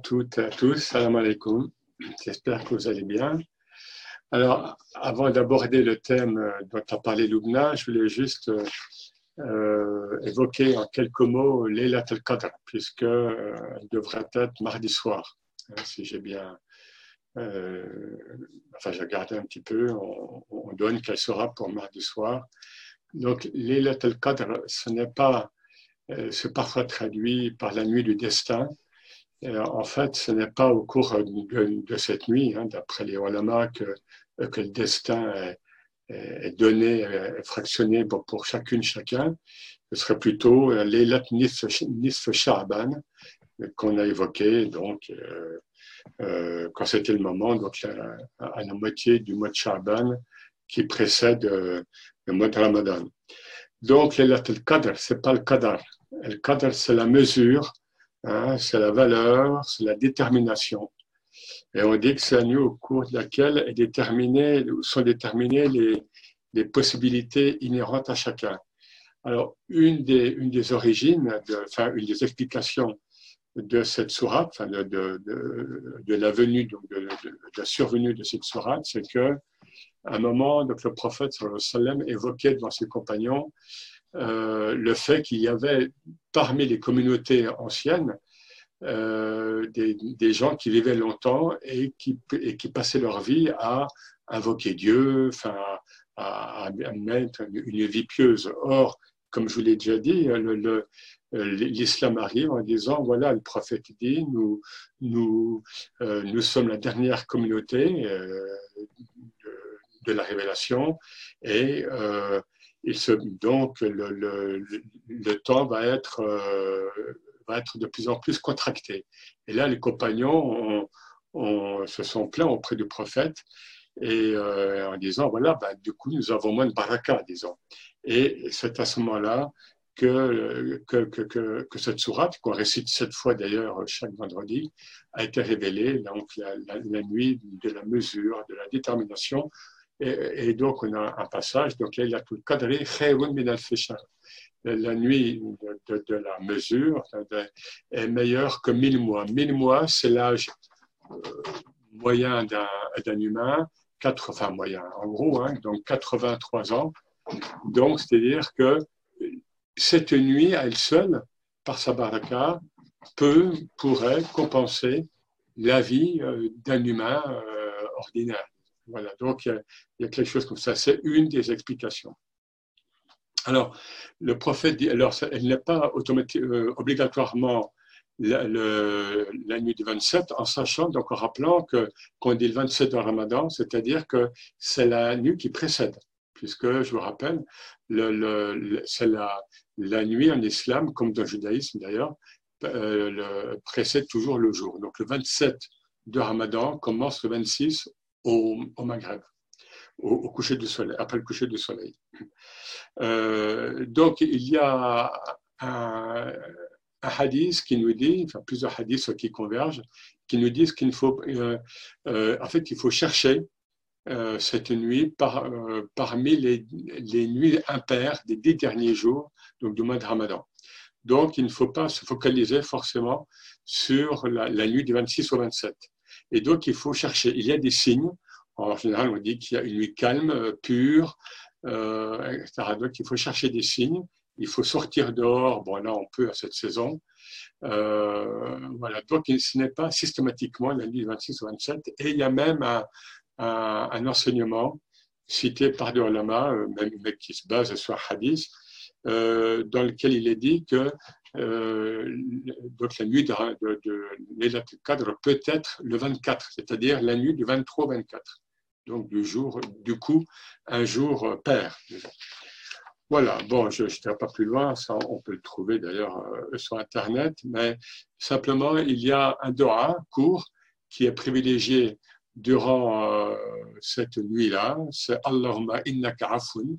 toutes et à tous, salam alaikum. J'espère que vous allez bien. Alors, avant d'aborder le thème dont a parlé Loubna, je voulais juste euh, évoquer en quelques mots l'Elat al-Qadr, puisqu'elle euh, devrait être mardi soir, hein, si j'ai bien. Euh, enfin, j'ai regardé un petit peu, on, donne qu'elle sera pour mardi soir. Donc, l'Elat al-Qadr, ce n'est pas. c'est parfois traduit par la nuit du destin, euh, en fait, ce n'est pas au cours de, cette nuit, hein, d'après les ulama, que, que, le destin est, donné, est fractionné pour, chacune, chacun. Ce serait plutôt euh, l'Elat Nisf Sha'ban qu'on a évoqué, donc, euh, quand c'était le moment, donc à la moitié du mois de Sha'ban qui précède le mois de Ramadan. Donc, l'Elat al-Qadr, ce n'est pas le Qadar. Le Qadr, c'est la mesure Hein, c'est la valeur, c'est la détermination. Et on dit que c'est la nuit au cours de laquelle est déterminé, sont déterminées les, les, possibilités inhérentes à chacun. Alors, une des, une des origines, enfin, une des explications de cette sourate, enfin, de, de, de, la venue, donc de, la survenue de cette sourate, c'est que à un moment, donc, le prophète sallam évoquait devant ses compagnons euh, le fait qu'il y avait parmi les communautés anciennes euh, des, gens qui vivaient longtemps et qui, passaient leur vie à invoquer Dieu, enfin, à, mettre une vie pieuse. Or, comme je vous l'ai déjà dit, l'islam arrive en disant voilà, le prophète dit nous, euh, sommes la dernière communauté de, de, la révélation et donc le, temps va être, euh, va être de plus en plus contracté. Et là, les compagnons se sont plaints auprès du prophète et euh, en disant voilà, bah, du coup, nous avons moins de baraka, disons. Et c'est à ce moment-là que, cette sourate, qu'on récite cette fois d'ailleurs chaque vendredi, a été révélée, donc la, la, nuit de la mesure, de la détermination, et, donc, on a un passage, donc il y a tout le cadre, la nuit de, la mesure est meilleure que mille mois. Mille mois, c'est l'âge euh, moyen d'un humain, quatre, enfin moyen, en gros, hein, donc 83 ans. Donc, c'est-à-dire que cette nuit, à elle seule, par sa baraka, peut, pourrait compenser la vie euh, d'un humain euh, ordinaire. Voilà, donc il y, a, quelque chose comme ça. C'est une des explications. Alors, le prophète dit, alors elle n'est pas euh, obligatoirement la, nuit du 27, en sachant, donc en rappelant que qu'on dit le 27 de Ramadan, c'est-à-dire que c'est la nuit qui précède, puisque je vous rappelle, c'est la, nuit en islam, comme dans le judaïsme d'ailleurs, euh, précède toujours le jour. Donc le 27 de Ramadan commence le 26 au, Maghreb, au, coucher du soleil, après le coucher du soleil. Euh, donc, il y a un, hadith qui nous dit, enfin plusieurs hadiths qui convergent, qui nous disent qu'il faut, euh, euh, en fait, il faut chercher cette nuit par, parmi les, les, nuits impaires des dix derniers jours donc du mois de Ramadan. Donc, il ne faut pas se focaliser forcément sur la, la nuit du 26 au 27. Et donc, il faut chercher. Il y a des signes. En général, on dit qu'il y a une nuit calme, euh, pure, euh, etc. Donc, il faut chercher des signes. Il faut sortir dehors. Bon, là, on peut à cette saison. Euh, voilà. Donc, ce n'est pas systématiquement la nuit 26 ou 27. Et il y a même un, un, enseignement cité par des ulama, même qui se base sur hadith, euh, dans lequel il est dit que donc la nuit de, de, de cadre peut être le 24, c'est-à-dire la nuit du 23 au 24. Donc du jour, du coup, un jour pair. Voilà, bon, je ne pas plus loin, ça, on peut le trouver d'ailleurs euh, sur Internet, mais simplement, il y a un Dora court qui est privilégié durant euh, cette nuit-là, c'est Allahumma innaka afun,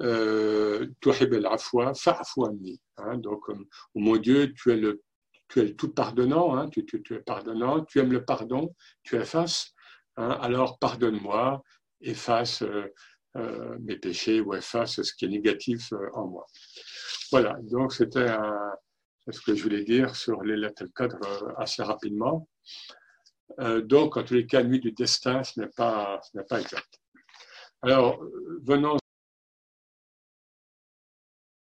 euh, tuhib al-afwa, fa'afu anni. Hein, donc, euh, oh mon Dieu, tu es le, tu es tout pardonnant, hein, tu, tu, tu, es pardonnant, tu aimes le pardon, tu effaces, hein, alors pardonne-moi, efface euh, mes péchés ou efface ce qui est négatif en moi. Voilà, donc c'était ce que je voulais dire sur les lettres cadre assez rapidement. Donc, en tous les cas, nuit du destin, ce n'est pas, pas exact. Alors, venons